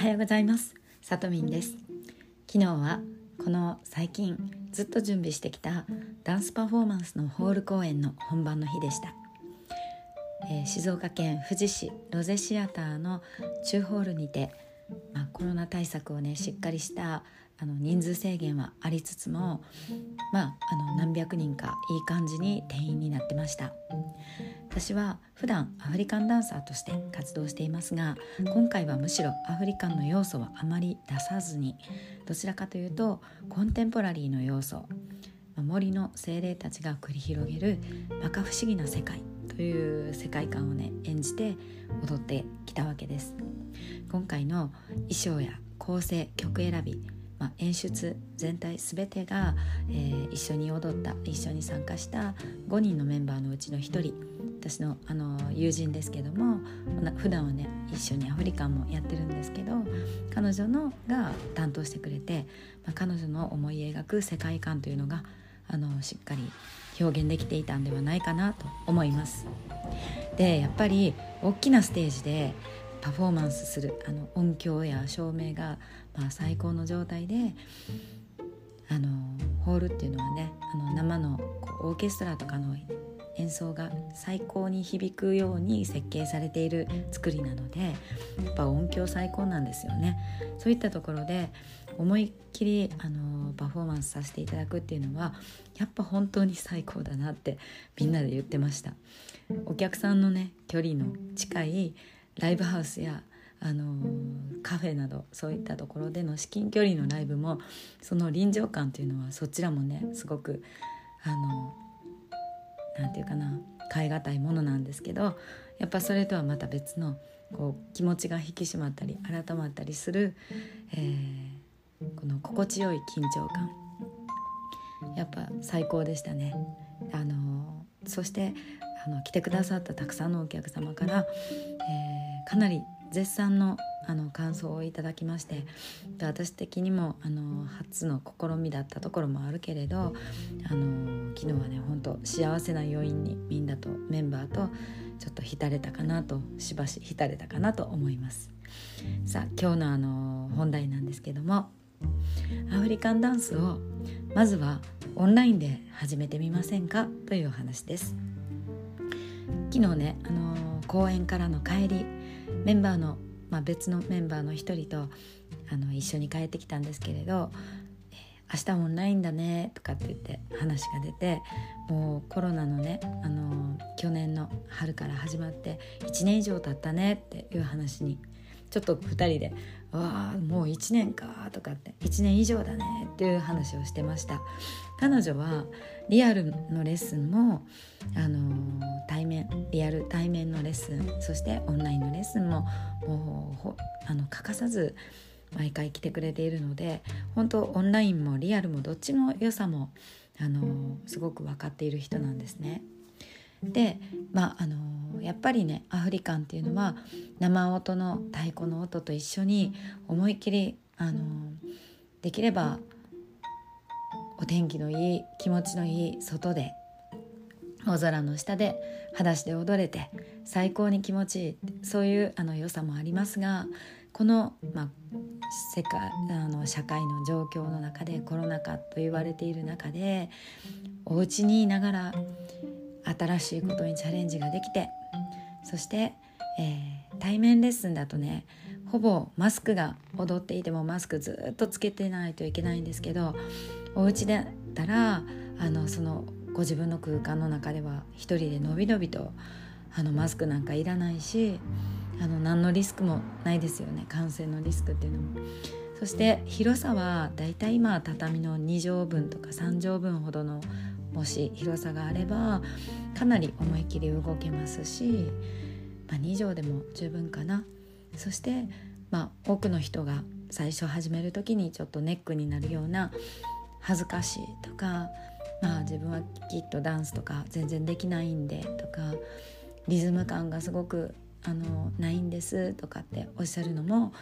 はようございます。さとみんです。昨日はこの最近ずっと準備してきたダンスパフォーマンスのホール公演の本番の日でした、えー、静岡県富士市ロゼシアターの中ホールにて、まあ、コロナ対策をねしっかりしたあの人数制限はありつつも、まあ、あの何百人かいい感じに定員になってました。私は普段アフリカンダンサーとして活動していますが今回はむしろアフリカンの要素はあまり出さずにどちらかというとコンテンポラリーの要素森の精霊たちが繰り広げる摩訶不思議な世界という世界観をね演じて踊ってきたわけです。今回の衣装や構成曲選びまあ、演出全体全てが、えー、一緒に踊った一緒に参加した5人のメンバーのうちの1人私のあの友人ですけども普段はね一緒にアフリカンもやってるんですけど彼女のが担当してくれて、まあ、彼女の思い描く世界観というのがあのしっかり表現できていたんではないかなと思います。でやっぱり大きなステージでパフォーマンスするあの音響や照明が、まあ、最高の状態であのホールっていうのはねあの生のこうオーケストラとかの演奏が最高に響くように設計されている作りなのでやっぱ音響最高なんですよね。そういったところで思いっきりあのパフォーマンスさせていただくっていうのはやっぱ本当に最高だなってみんなで言ってました。お客さんのね距離の近いライブハウスやあのカフェなどそういったところでの至近距離のライブもその臨場感というのはそちらもねすごくあのなんていうかな変え難いものなんですけどやっぱそれとはまた別のこう気持ちが引き締まったり改まったりする、えー、この心地よい緊張感やっぱ最高でしたね。あのそしてあの来てくださったたくさんのお客様から、えー、かなり絶賛のあの感想をいただきましてで私的にもあの初の試みだったところもあるけれどあの昨日はね本当幸せな余韻にみんなとメンバーとちょっと浸れたかなとしばし浸れたかなと思います。さあ今日のあの本題なんですけどもアフリカンダンスをまずはオンラインで始めてみませんか？というお話です昨日ね、あのー、公演からの帰りメンバーの、まあ、別のメンバーの一人とあの一緒に帰ってきたんですけれど「明日オンラインだね」とかって言って話が出てもうコロナのね、あのー、去年の春から始まって1年以上経ったねっていう話にちょっと2人で「わあもう1年か」とかって「1年以上だね」っていう話をしてました彼女はリアルのレッスンも、あの対面リアル対面のレッスンそしてオンラインのレッスンももうあの欠かさず毎回来てくれているので本当オンラインもリアルもどっちの良さもあのすごく分かっている人なんですね。でまああのやっぱりねアフリカンっていうのは生音の太鼓の音と一緒に思いっきりあのできればお天気のいい気持ちのいい外で大空の下で裸足で踊れて最高に気持ちいいそういうあの良さもありますがこの、まあ、世界あの社会の状況の中でコロナ禍と言われている中でお家にいながら新しいことにチャレンジができてそして、えー、対面レッスンだとねほぼマスクが踊っていてもマスクずっとつけてないといけないんですけどお家だったらあのそのご自分の空間の中では一人でのびのびとあのマスクなんかいらないしあの何のリスクもないですよね感染のリスクっていうのも。そして広さはだいたい今畳の2畳分とか3畳分ほどのもし広さがあればかなり思い切り動けますし、まあ、2畳でも十分かな。そして、まあ、多くの人が最初始める時にちょっとネックになるような恥ずかしいとか、まあ、自分はきっとダンスとか全然できないんでとかリズム感がすごくあのないんですとかっておっしゃるのも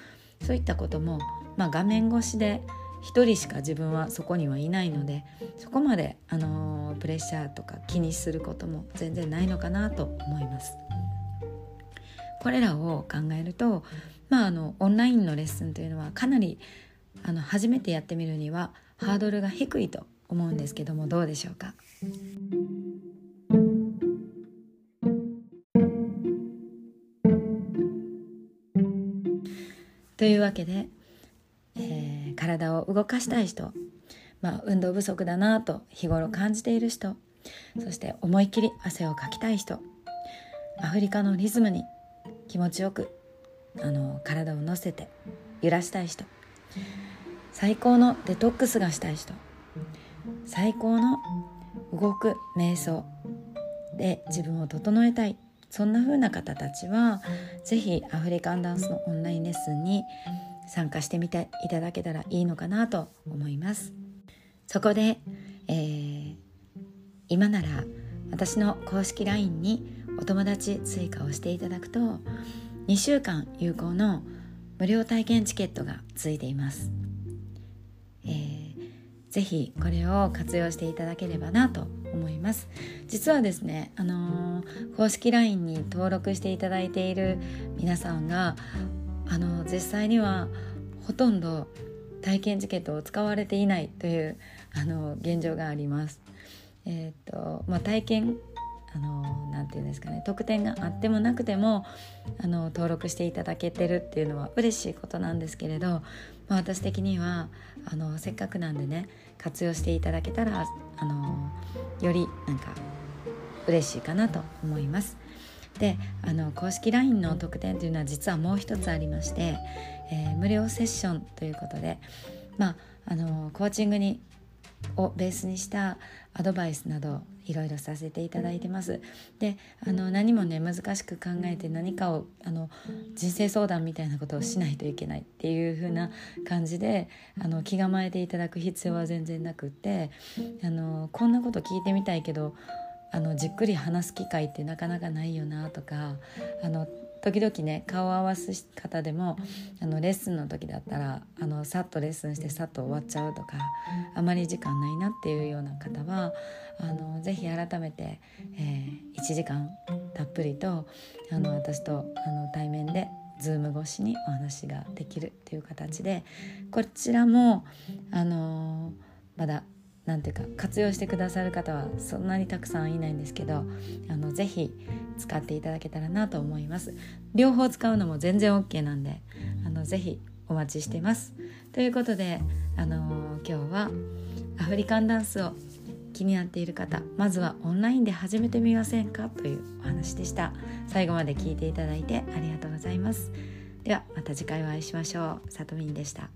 そういったことも、まあ、画面越しで1人しか自分はそこにはいないのでそこまで、あのプレッシャーとか気にすることも全然ないのかなと思います。これらを考えるとまああのオンラインのレッスンというのはかなりあの初めてやってみるにはハードルが低いと思うんですけどもどうでしょうか？というわけで、体を動かしたい人、まあ、運動不足だなと日頃感じている人。そして思いっきり汗をかきたい人。アフリカのリズムに気持ちよくあの体を乗せて揺らしたい人。最高のデトックスがしたい人。最高の動く瞑想。で自分を整えたい。そんな風な方たちは是非アフリカンダンスのオンラインレッスンに参加してみていただけたらいいのかなと思います。そこで、えー、今なら私の公式 LINE にお友達追加をしていただくと2週間有効の無料体験チケットがついています、えー、ぜひこれを活用していただければなと思います。実はですね、あのー、公式 LINE に登録していただいている皆さんが、あの、実際にはほとんど体験チケットを使われていないというあの現状があります。えーとまあ、体験あのなて言うんですかね特典があってもなくてもあの登録していただけてるっていうのは嬉しいことなんですけれど、まあ、私的にはあのせっかくなんでね活用していただけたらあのよりなんか嬉しいかなと思います。であの公式 LINE の特典というのは実はもう一つありまして、えー、無料セッションということで、まあ、あのコーチングにをベースにしたアドバイスなどいろいろさせていただいてます。であの何もね難しく考えて何かをあの人生相談みたいなことをしないといけないっていう風な感じであの気構えていただく必要は全然なくってあのこんなこと聞いてみたいけどあのじっくり話す機会ってなかなかないよなとかあの時々ね顔を合わす方でもあのレッスンの時だったらあのさっとレッスンしてさっと終わっちゃうとかあまり時間ないなっていうような方はあのぜひ改めて、えー、1時間たっぷりとあの私とあの対面でズーム越しにお話ができるっていう形でこちらもあのまだ何ていうか活用してくださる方はそんなにたくさんいないんですけどあのぜひ使っていただけたらなと思います。両方使うのも全然 OK なんであのぜひお待ちしてます。ということであの今日はアフリカンダンスを気になっている方まずはオンラインで始めてみませんかというお話でした。最後まで聞いていただいてありがとうございます。ではまた次回お会いしましょう。さとみんでした。